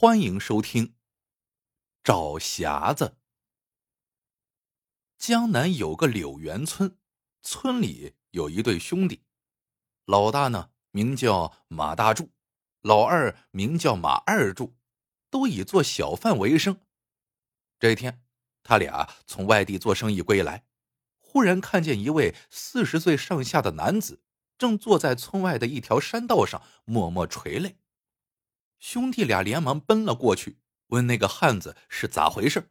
欢迎收听《找匣子》。江南有个柳园村，村里有一对兄弟，老大呢名叫马大柱，老二名叫马二柱，都以做小贩为生。这一天，他俩从外地做生意归来，忽然看见一位四十岁上下的男子，正坐在村外的一条山道上默默垂泪。兄弟俩连忙奔了过去，问那个汉子是咋回事。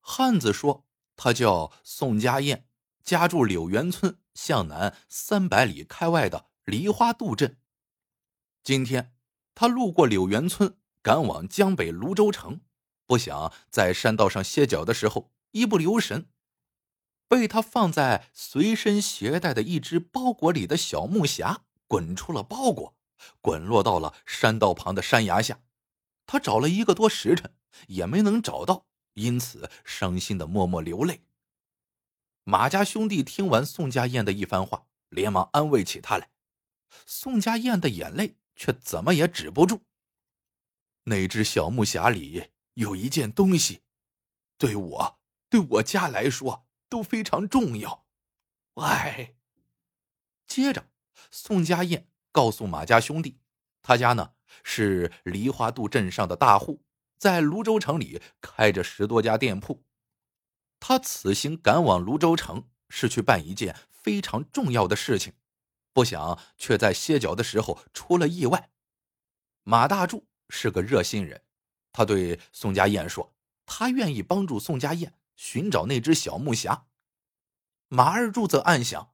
汉子说：“他叫宋家燕，家住柳园村向南三百里开外的梨花渡镇。今天他路过柳园村，赶往江北泸州城，不想在山道上歇脚的时候，一不留神，被他放在随身携带的一只包裹里的小木匣滚出了包裹。”滚落到了山道旁的山崖下，他找了一个多时辰也没能找到，因此伤心的默默流泪。马家兄弟听完宋家燕的一番话，连忙安慰起他来。宋家燕的眼泪却怎么也止不住。那只小木匣里有一件东西，对我、对我家来说都非常重要。唉。接着，宋家燕。告诉马家兄弟，他家呢是梨花渡镇上的大户，在泸州城里开着十多家店铺。他此行赶往泸州城，是去办一件非常重要的事情，不想却在歇脚的时候出了意外。马大柱是个热心人，他对宋家燕说：“他愿意帮助宋家燕寻找那只小木匣。”马二柱则暗想：“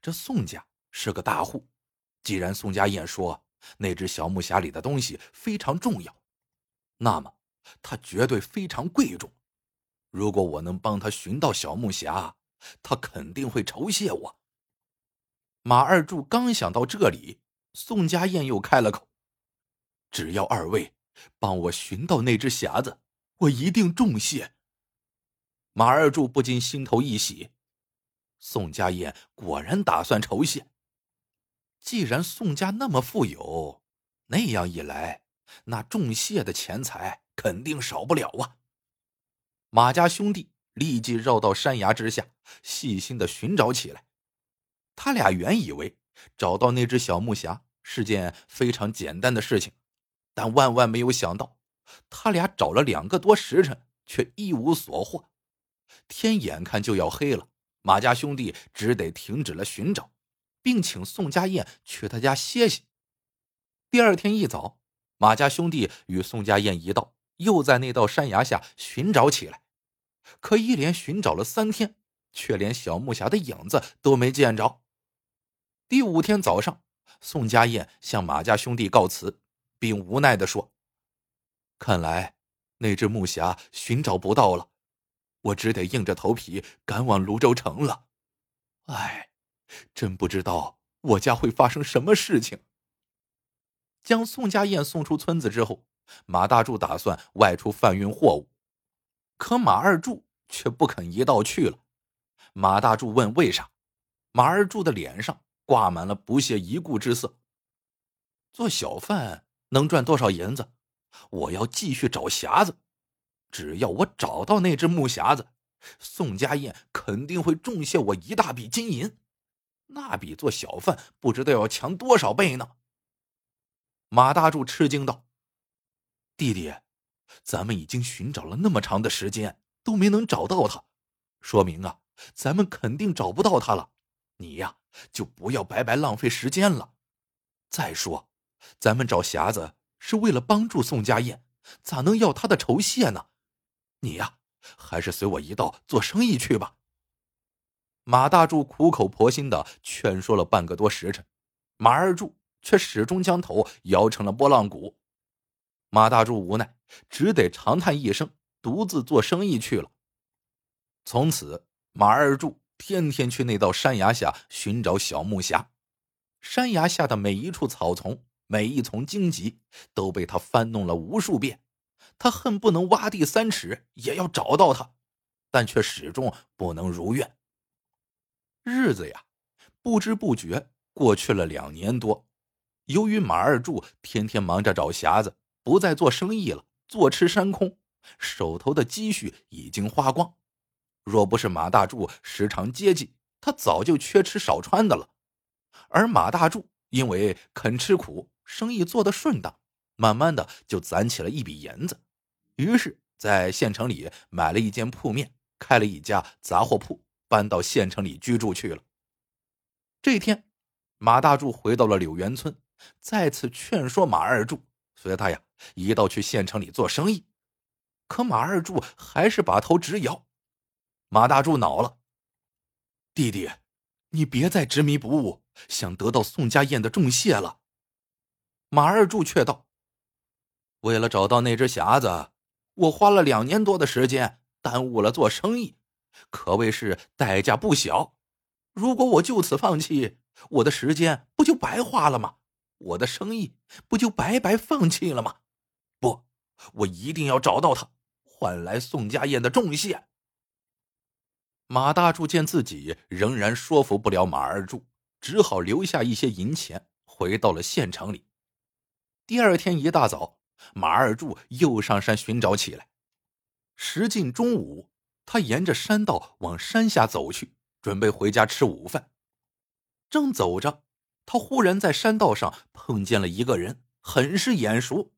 这宋家是个大户。”既然宋家燕说那只小木匣里的东西非常重要，那么它绝对非常贵重。如果我能帮他寻到小木匣，他肯定会酬谢我。马二柱刚想到这里，宋家燕又开了口：“只要二位帮我寻到那只匣子，我一定重谢。”马二柱不禁心头一喜，宋家燕果然打算酬谢。既然宋家那么富有，那样一来，那重谢的钱财肯定少不了啊！马家兄弟立即绕到山崖之下，细心的寻找起来。他俩原以为找到那只小木匣是件非常简单的事情，但万万没有想到，他俩找了两个多时辰，却一无所获。天眼看就要黑了，马家兄弟只得停止了寻找。并请宋家燕去他家歇息。第二天一早，马家兄弟与宋家燕一道，又在那道山崖下寻找起来。可一连寻找了三天，却连小木匣的影子都没见着。第五天早上，宋家燕向马家兄弟告辞，并无奈的说：“看来那只木匣寻找不到了，我只得硬着头皮赶往泸州城了。”唉。真不知道我家会发生什么事情。将宋家燕送出村子之后，马大柱打算外出贩运货物，可马二柱却不肯一道去了。马大柱问为啥，马二柱的脸上挂满了不屑一顾之色。做小贩能赚多少银子？我要继续找匣子，只要我找到那只木匣子，宋家燕肯定会重谢我一大笔金银。那比做小贩不知道要强多少倍呢。马大柱吃惊道：“弟弟，咱们已经寻找了那么长的时间，都没能找到他，说明啊，咱们肯定找不到他了。你呀，就不要白白浪费时间了。再说，咱们找匣子是为了帮助宋家燕，咋能要他的酬谢呢？你呀，还是随我一道做生意去吧。”马大柱苦口婆心的劝说了半个多时辰，马二柱却始终将头摇成了拨浪鼓。马大柱无奈，只得长叹一声，独自做生意去了。从此，马二柱天天去那道山崖下寻找小木匣。山崖下的每一处草丛，每一丛荆棘，都被他翻弄了无数遍。他恨不能挖地三尺也要找到他，但却始终不能如愿。日子呀，不知不觉过去了两年多。由于马二柱天天忙着找匣子，不再做生意了，坐吃山空，手头的积蓄已经花光。若不是马大柱时常接济，他早就缺吃少穿的了。而马大柱因为肯吃苦，生意做得顺当，慢慢的就攒起了一笔银子，于是，在县城里买了一间铺面，开了一家杂货铺，搬到县城里居住去了。这一天，马大柱回到了柳园村，再次劝说马二柱，随他呀一道去县城里做生意。可马二柱还是把头直摇。马大柱恼了：“弟弟，你别再执迷不悟，想得到宋家燕的重谢了。”马二柱却道：“为了找到那只匣子，我花了两年多的时间，耽误了做生意，可谓是代价不小。”如果我就此放弃，我的时间不就白花了吗？我的生意不就白白放弃了吗？不，我一定要找到他，换来宋家燕的重谢。马大柱见自己仍然说服不了马二柱，只好留下一些银钱，回到了县城里。第二天一大早，马二柱又上山寻找起来。时近中午，他沿着山道往山下走去。准备回家吃午饭，正走着，他忽然在山道上碰见了一个人，很是眼熟。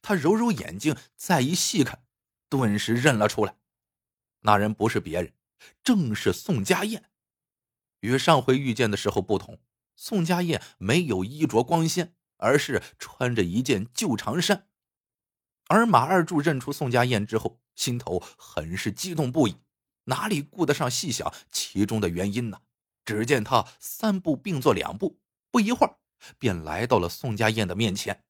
他揉揉眼睛，再一细看，顿时认了出来。那人不是别人，正是宋家燕。与上回遇见的时候不同，宋家燕没有衣着光鲜，而是穿着一件旧长衫。而马二柱认出宋家燕之后，心头很是激动不已。哪里顾得上细想其中的原因呢？只见他三步并作两步，不一会儿便来到了宋家燕的面前。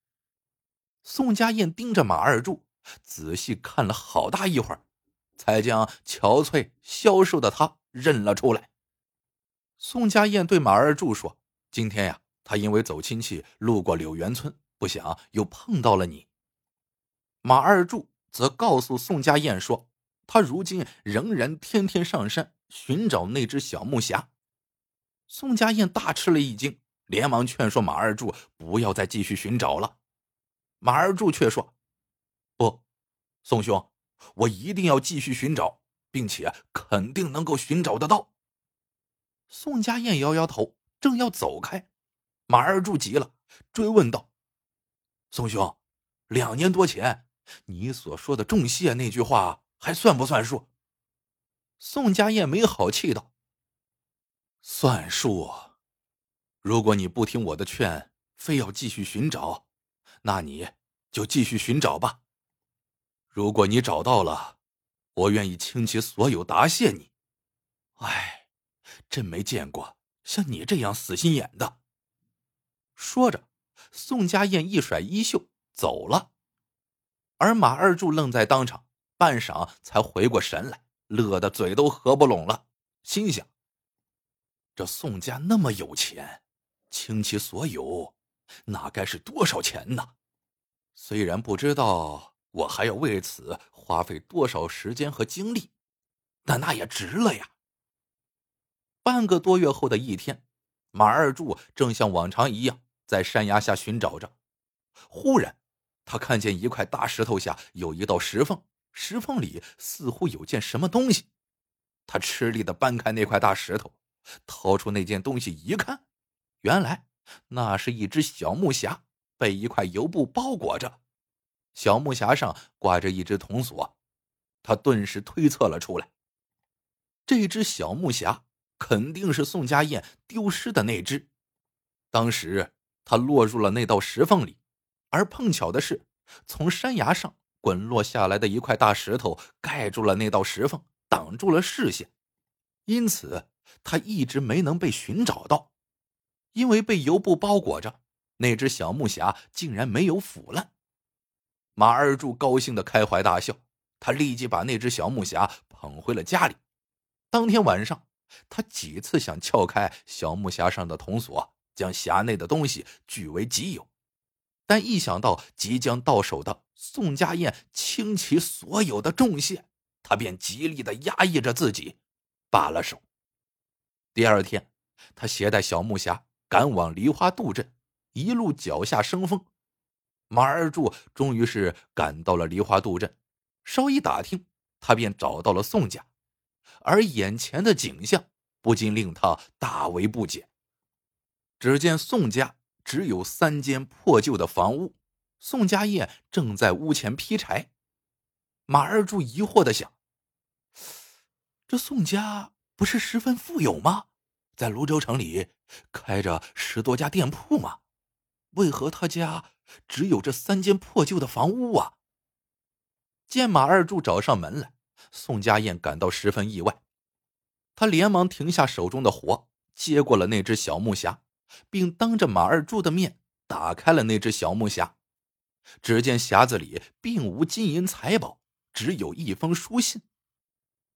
宋家燕盯着马二柱，仔细看了好大一会儿，才将憔悴消瘦的他认了出来。宋家燕对马二柱说：“今天呀，他因为走亲戚路过柳园村，不想又碰到了你。”马二柱则告诉宋家燕说。他如今仍然天天上山寻找那只小木匣。宋家燕大吃了一惊，连忙劝说马二柱不要再继续寻找了。马二柱却说：“不，宋兄，我一定要继续寻找，并且肯定能够寻找得到。”宋家燕摇摇头，正要走开，马二柱急了，追问道：“宋兄，两年多前你所说的重谢那句话？”还算不算数？宋家燕没好气道：“算数。如果你不听我的劝，非要继续寻找，那你就继续寻找吧。如果你找到了，我愿意倾其所有答谢你。哎，真没见过像你这样死心眼的。”说着，宋家燕一甩衣袖走了，而马二柱愣在当场。半晌才回过神来，乐得嘴都合不拢了，心想：这宋家那么有钱，倾其所有，那该是多少钱呢？虽然不知道我还要为此花费多少时间和精力，但那也值了呀。半个多月后的一天，马二柱正像往常一样在山崖下寻找着，忽然他看见一块大石头下有一道石缝。石缝里似乎有件什么东西，他吃力的搬开那块大石头，掏出那件东西一看，原来那是一只小木匣，被一块油布包裹着。小木匣上挂着一只铜锁，他顿时推测了出来：这只小木匣肯定是宋家燕丢失的那只。当时他落入了那道石缝里，而碰巧的是，从山崖上。滚落下来的一块大石头盖住了那道石缝，挡住了视线，因此他一直没能被寻找到。因为被油布包裹着，那只小木匣竟然没有腐烂。马二柱高兴的开怀大笑，他立即把那只小木匣捧回了家里。当天晚上，他几次想撬开小木匣上的铜锁，将匣内的东西据为己有。但一想到即将到手的宋家燕倾其所有的重谢，他便极力的压抑着自己，罢了手。第二天，他携带小木匣赶往梨花渡镇，一路脚下生风。马二柱终于是赶到了梨花渡镇，稍一打听，他便找到了宋家，而眼前的景象不禁令他大为不解。只见宋家只有三间破旧的房屋，宋家燕正在屋前劈柴。马二柱疑惑的想：这宋家不是十分富有吗？在泸州城里开着十多家店铺吗？为何他家只有这三间破旧的房屋啊？见马二柱找上门来，宋家燕感到十分意外，他连忙停下手中的活，接过了那只小木匣，并当着马二柱的面打开了那只小木匣。只见匣子里并无金银财宝，只有一封书信。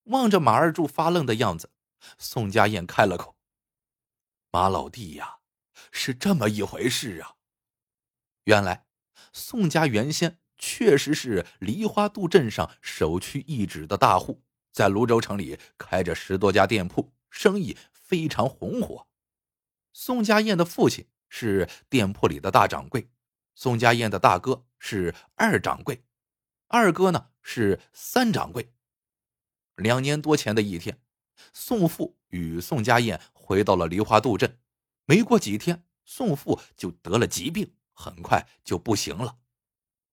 望着马二柱发愣的样子，宋家燕开了口：“马老弟呀，是这么一回事啊。”原来，宋家原先确实是梨花渡镇上首屈一指的大户，在泸州城里开着十多家店铺，生意非常红火。宋家燕的父亲是店铺里的大掌柜，宋家燕的大哥是二掌柜，二哥呢是三掌柜。两年多前的一天，宋父与宋家燕回到了梨花渡镇，没过几天，宋父就得了疾病。很快就不行了。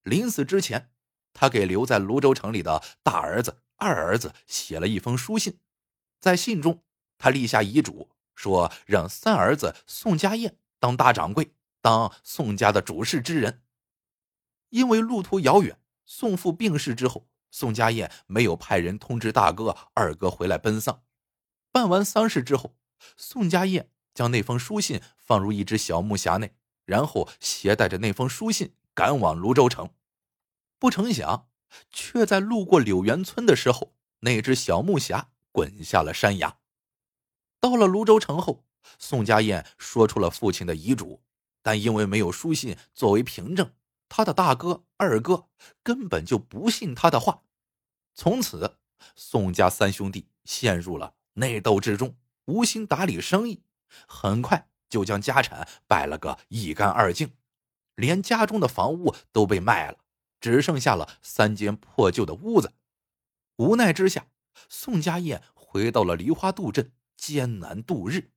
临死之前，他给留在泸州城里的大儿子、二儿子写了一封书信。在信中，他立下遗嘱，说让三儿子宋家燕当大掌柜，当宋家的主事之人。因为路途遥远，宋父病逝之后，宋家燕没有派人通知大哥、二哥回来奔丧。办完丧事之后，宋家燕将那封书信放入一只小木匣内。然后携带着那封书信赶往泸州城，不成想，却在路过柳园村的时候，那只小木匣滚下了山崖。到了泸州城后，宋家燕说出了父亲的遗嘱，但因为没有书信作为凭证，他的大哥、二哥根本就不信他的话。从此，宋家三兄弟陷入了内斗之中，无心打理生意，很快。就将家产败了个一干二净，连家中的房屋都被卖了，只剩下了三间破旧的屋子。无奈之下，宋家燕回到了梨花渡镇，艰难度日。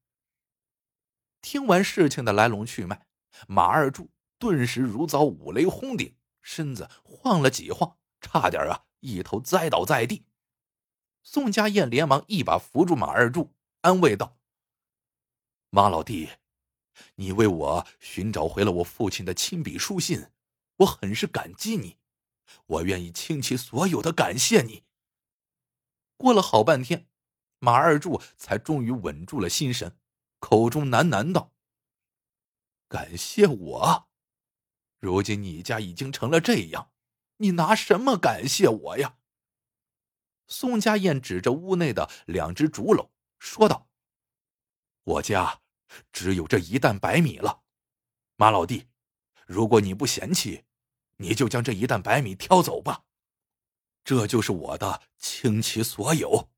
听完事情的来龙去脉，马二柱顿时如遭五雷轰顶，身子晃了几晃，差点啊一头栽倒在地。宋家燕连忙一把扶住马二柱，安慰道：“马老弟。”你为我寻找回了我父亲的亲笔书信，我很是感激你，我愿意倾其所有的感谢你。过了好半天，马二柱才终于稳住了心神，口中喃喃道：“感谢我？如今你家已经成了这样，你拿什么感谢我呀？”宋家燕指着屋内的两只竹篓说道：“我家。”只有这一担白米了，马老弟，如果你不嫌弃，你就将这一担白米挑走吧，这就是我的倾其所有。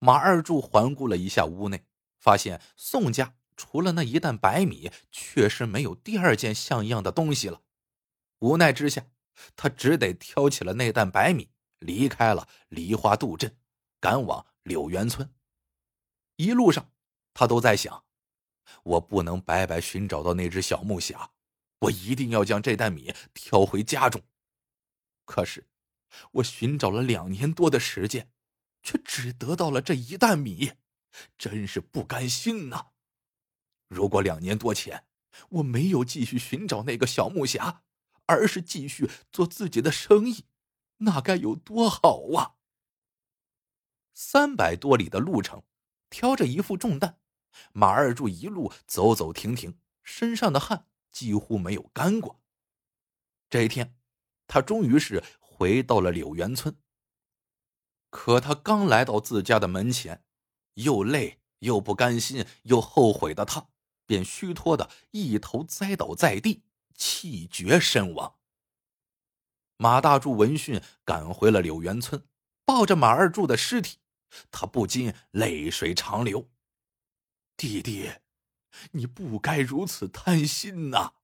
马二柱环顾了一下屋内，发现宋家除了那一担白米，确实没有第二件像样的东西了。无奈之下，他只得挑起了那担白米，离开了梨花渡镇，赶往柳园村。一路上。他都在想，我不能白白寻找到那只小木匣，我一定要将这袋米挑回家中。可是，我寻找了两年多的时间，却只得到了这一担米，真是不甘心呐！如果两年多前我没有继续寻找那个小木匣，而是继续做自己的生意，那该有多好啊！三百多里的路程。挑着一副重担，马二柱一路走走停停，身上的汗几乎没有干过。这一天，他终于是回到了柳园村。可他刚来到自家的门前，又累又不甘心又后悔的他，便虚脱的一头栽倒在地，气绝身亡。马大柱闻讯赶回了柳园村，抱着马二柱的尸体。他不禁泪水长流，弟弟，你不该如此贪心呐！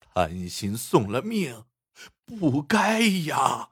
贪心送了命，不该呀！